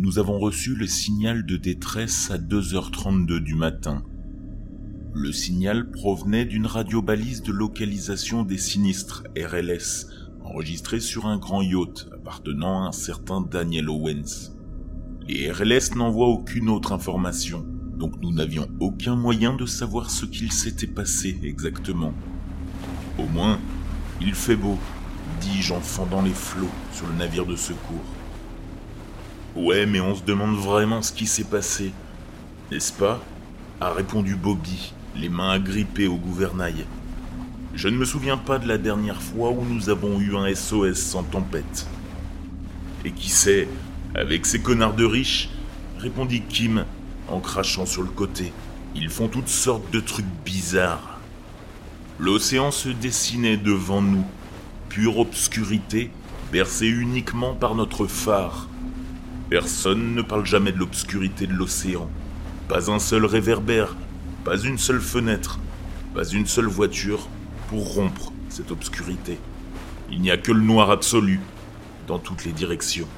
nous avons reçu le signal de détresse à 2h32 du matin. Le signal provenait d'une radiobalise de localisation des sinistres RLS, enregistrée sur un grand yacht appartenant à un certain Daniel Owens. Les RLS n'envoient aucune autre information, donc nous n'avions aucun moyen de savoir ce qu'il s'était passé exactement. Au moins, il fait beau, dis-je en fendant les flots sur le navire de secours. Ouais, mais on se demande vraiment ce qui s'est passé, n'est-ce pas? A répondu Bobby, les mains agrippées au gouvernail. Je ne me souviens pas de la dernière fois où nous avons eu un SOS sans tempête. Et qui sait, avec ces connards de riches, répondit Kim en crachant sur le côté. Ils font toutes sortes de trucs bizarres. L'océan se dessinait devant nous, pure obscurité, bercée uniquement par notre phare. Personne ne parle jamais de l'obscurité de l'océan. Pas un seul réverbère, pas une seule fenêtre, pas une seule voiture pour rompre cette obscurité. Il n'y a que le noir absolu dans toutes les directions.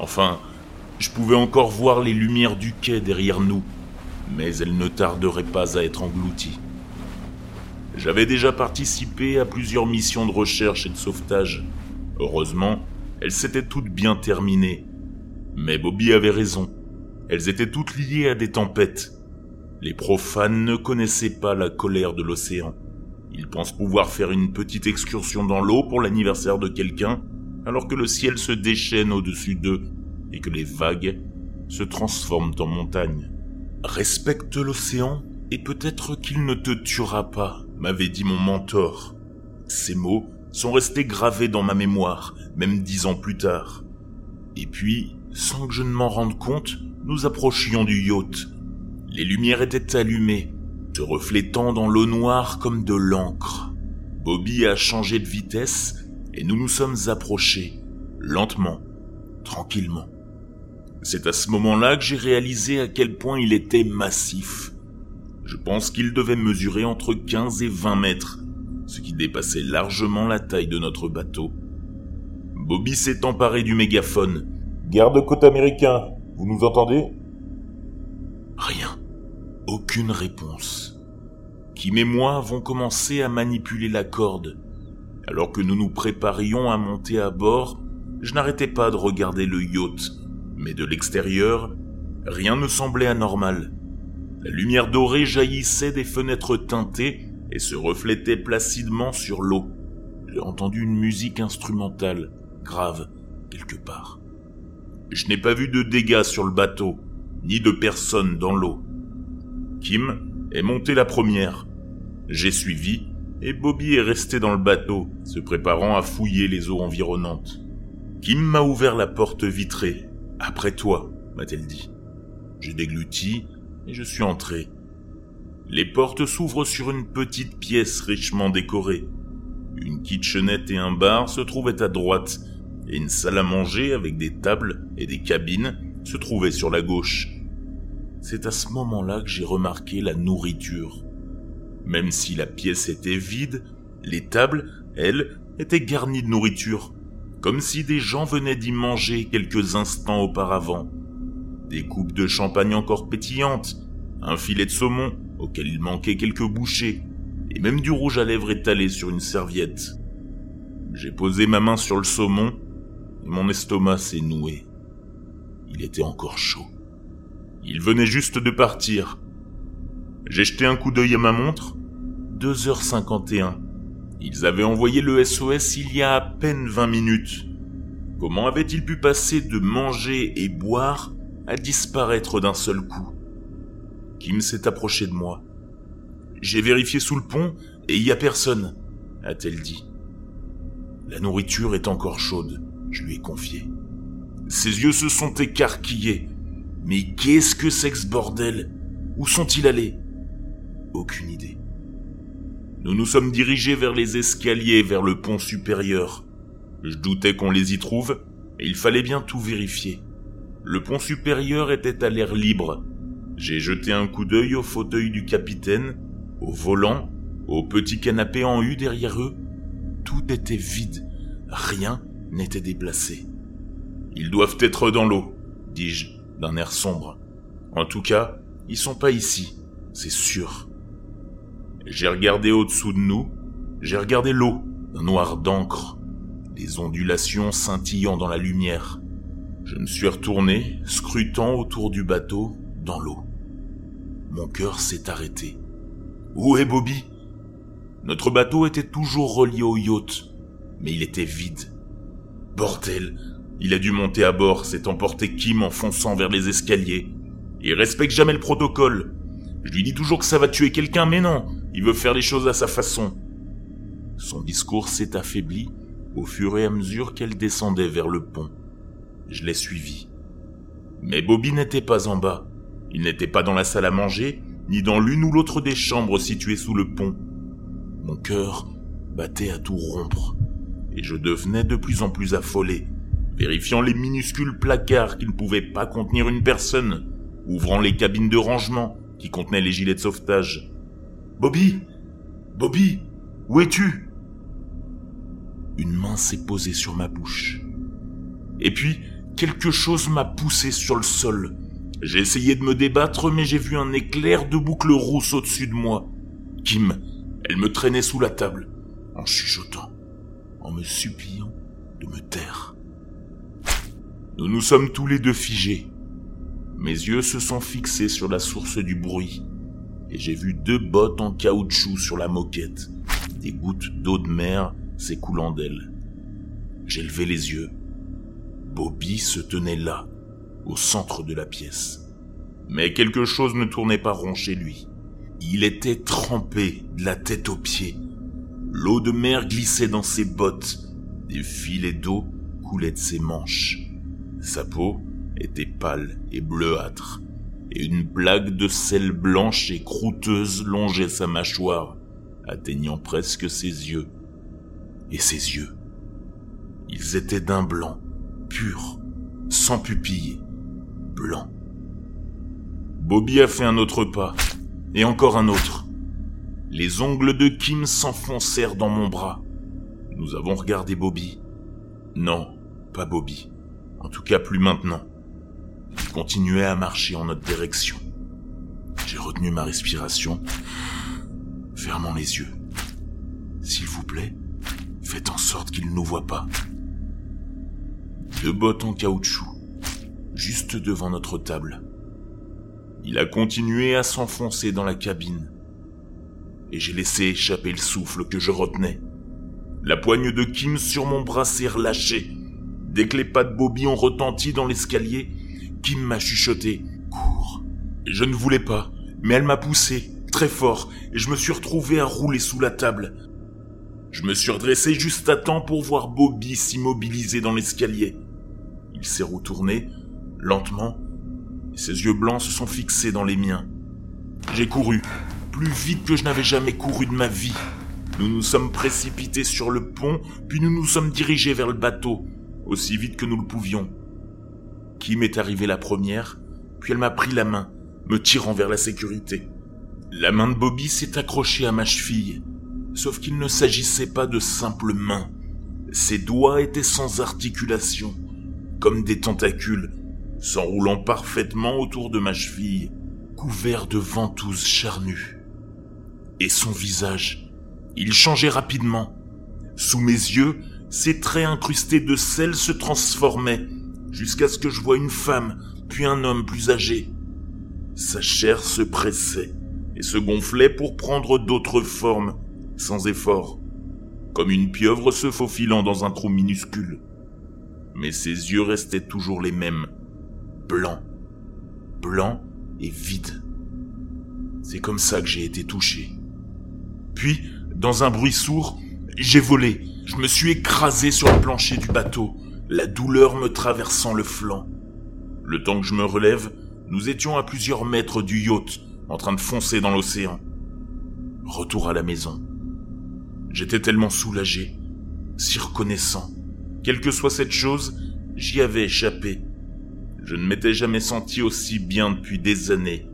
Enfin, je pouvais encore voir les lumières du quai derrière nous, mais elles ne tarderaient pas à être englouties. J'avais déjà participé à plusieurs missions de recherche et de sauvetage. Heureusement, elles s'étaient toutes bien terminées. Mais Bobby avait raison. Elles étaient toutes liées à des tempêtes. Les profanes ne connaissaient pas la colère de l'océan. Ils pensent pouvoir faire une petite excursion dans l'eau pour l'anniversaire de quelqu'un, alors que le ciel se déchaîne au-dessus d'eux et que les vagues se transforment en montagnes. Respecte l'océan et peut-être qu'il ne te tuera pas m'avait dit mon mentor. Ces mots sont restés gravés dans ma mémoire, même dix ans plus tard. Et puis, sans que je ne m'en rende compte, nous approchions du yacht. Les lumières étaient allumées, se reflétant dans l'eau noire comme de l'encre. Bobby a changé de vitesse et nous nous sommes approchés, lentement, tranquillement. C'est à ce moment-là que j'ai réalisé à quel point il était massif. Je pense qu'il devait mesurer entre 15 et 20 mètres, ce qui dépassait largement la taille de notre bateau. Bobby s'est emparé du mégaphone. Garde-côte américain, vous nous entendez? Rien. Aucune réponse. Kim et moi avons commencé à manipuler la corde. Alors que nous nous préparions à monter à bord, je n'arrêtais pas de regarder le yacht, mais de l'extérieur, rien ne semblait anormal. La lumière dorée jaillissait des fenêtres teintées et se reflétait placidement sur l'eau. J'ai entendu une musique instrumentale, grave, quelque part. Je n'ai pas vu de dégâts sur le bateau, ni de personne dans l'eau. Kim est montée la première. J'ai suivi, et Bobby est resté dans le bateau, se préparant à fouiller les eaux environnantes. Kim m'a ouvert la porte vitrée. Après toi, m'a-t-elle dit. J'ai dégluti et je suis entré. Les portes s'ouvrent sur une petite pièce richement décorée. Une kitchenette et un bar se trouvaient à droite, et une salle à manger avec des tables et des cabines se trouvait sur la gauche. C'est à ce moment-là que j'ai remarqué la nourriture. Même si la pièce était vide, les tables, elles, étaient garnies de nourriture, comme si des gens venaient d'y manger quelques instants auparavant des coupes de champagne encore pétillantes, un filet de saumon auquel il manquait quelques bouchées, et même du rouge à lèvres étalé sur une serviette. J'ai posé ma main sur le saumon mon estomac s'est noué. Il était encore chaud. Il venait juste de partir. J'ai jeté un coup d'œil à ma montre. 2h51. Ils avaient envoyé le SOS il y a à peine 20 minutes. Comment avait-il pu passer de manger et boire à disparaître d'un seul coup? Kim s'est approché de moi. J'ai vérifié sous le pont et il y a personne, a-t-elle dit. La nourriture est encore chaude, je lui ai confié. Ses yeux se sont écarquillés. Mais qu'est-ce que c'est que ce bordel? Où sont-ils allés? Aucune idée. Nous nous sommes dirigés vers les escaliers, vers le pont supérieur. Je doutais qu'on les y trouve, et il fallait bien tout vérifier. Le pont supérieur était à l'air libre. J'ai jeté un coup d'œil au fauteuil du capitaine, au volant, au petit canapé en U derrière eux. Tout était vide. Rien n'était déplacé. Ils doivent être dans l'eau, dis-je d'un air sombre. En tout cas, ils sont pas ici, c'est sûr. J'ai regardé au-dessous de nous, j'ai regardé l'eau, un noir d'encre, les ondulations scintillant dans la lumière. Je me suis retourné, scrutant autour du bateau, dans l'eau. Mon cœur s'est arrêté. Où est Bobby? Notre bateau était toujours relié au yacht, mais il était vide. Bordel, il a dû monter à bord, s'est emporté Kim en fonçant vers les escaliers. Il respecte jamais le protocole. Je lui dis toujours que ça va tuer quelqu'un, mais non, il veut faire les choses à sa façon. Son discours s'est affaibli au fur et à mesure qu'elle descendait vers le pont. Je l'ai suivi. Mais Bobby n'était pas en bas. Il n'était pas dans la salle à manger, ni dans l'une ou l'autre des chambres situées sous le pont. Mon cœur battait à tout rompre, et je devenais de plus en plus affolé, vérifiant les minuscules placards qui ne pouvaient pas contenir une personne, ouvrant les cabines de rangement qui contenaient les gilets de sauvetage. Bobby Bobby Où es-tu? Une main s'est posée sur ma bouche. Et puis, quelque chose m'a poussé sur le sol, j'ai essayé de me débattre, mais j'ai vu un éclair de boucles rousses au-dessus de moi. Kim, elle me traînait sous la table, en chuchotant, en me suppliant de me taire. Nous nous sommes tous les deux figés. Mes yeux se sont fixés sur la source du bruit, et j'ai vu deux bottes en caoutchouc sur la moquette, des gouttes d'eau de mer s'écoulant d'elles. J'ai levé les yeux. Bobby se tenait là, au centre de la pièce. Mais quelque chose ne tournait pas rond chez lui. Il était trempé de la tête aux pieds. L'eau de mer glissait dans ses bottes. Des filets d'eau coulaient de ses manches. Sa peau était pâle et bleuâtre, et une blague de sel blanche et croûteuse longeait sa mâchoire, atteignant presque ses yeux. Et ses yeux. Ils étaient d'un blanc, pur, sans pupille, blanc. Bobby a fait un autre pas, et encore un autre. Les ongles de Kim s'enfoncèrent dans mon bras. Nous avons regardé Bobby. Non, pas Bobby. En tout cas plus maintenant. Il continuait à marcher en notre direction. J'ai retenu ma respiration, fermant les yeux. S'il vous plaît, faites en sorte qu'il ne nous voit pas. Deux bottes en caoutchouc, juste devant notre table. Il a continué à s'enfoncer dans la cabine, et j'ai laissé échapper le souffle que je retenais. La poigne de Kim sur mon bras s'est relâchée. Dès que les pas de Bobby ont retenti dans l'escalier, Kim m'a chuchoté ⁇ Cours !⁇ Je ne voulais pas, mais elle m'a poussé, très fort, et je me suis retrouvé à rouler sous la table. Je me suis redressé juste à temps pour voir Bobby s'immobiliser dans l'escalier. Il s'est retourné, lentement, et ses yeux blancs se sont fixés dans les miens. J'ai couru, plus vite que je n'avais jamais couru de ma vie. Nous nous sommes précipités sur le pont, puis nous nous sommes dirigés vers le bateau, aussi vite que nous le pouvions. Kim est arrivée la première, puis elle m'a pris la main, me tirant vers la sécurité. La main de Bobby s'est accrochée à ma cheville, sauf qu'il ne s'agissait pas de simples mains. Ses doigts étaient sans articulation, comme des tentacules s'enroulant parfaitement autour de ma cheville, couvert de ventouses charnues. Et son visage, il changeait rapidement. Sous mes yeux, ses traits incrustés de sel se transformaient, jusqu'à ce que je voie une femme, puis un homme plus âgé. Sa chair se pressait et se gonflait pour prendre d'autres formes, sans effort, comme une pieuvre se faufilant dans un trou minuscule. Mais ses yeux restaient toujours les mêmes, blanc, blanc et vide. C'est comme ça que j'ai été touché. Puis, dans un bruit sourd, j'ai volé. Je me suis écrasé sur le plancher du bateau, la douleur me traversant le flanc. Le temps que je me relève, nous étions à plusieurs mètres du yacht, en train de foncer dans l'océan. Retour à la maison. J'étais tellement soulagé, si reconnaissant. Quelle que soit cette chose, j'y avais échappé. Je ne m'étais jamais senti aussi bien depuis des années,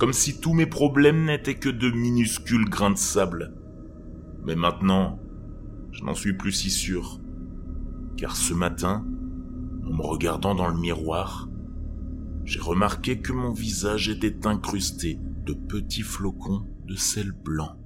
comme si tous mes problèmes n'étaient que de minuscules grains de sable. Mais maintenant, je n'en suis plus si sûr, car ce matin, en me regardant dans le miroir, j'ai remarqué que mon visage était incrusté de petits flocons de sel blanc.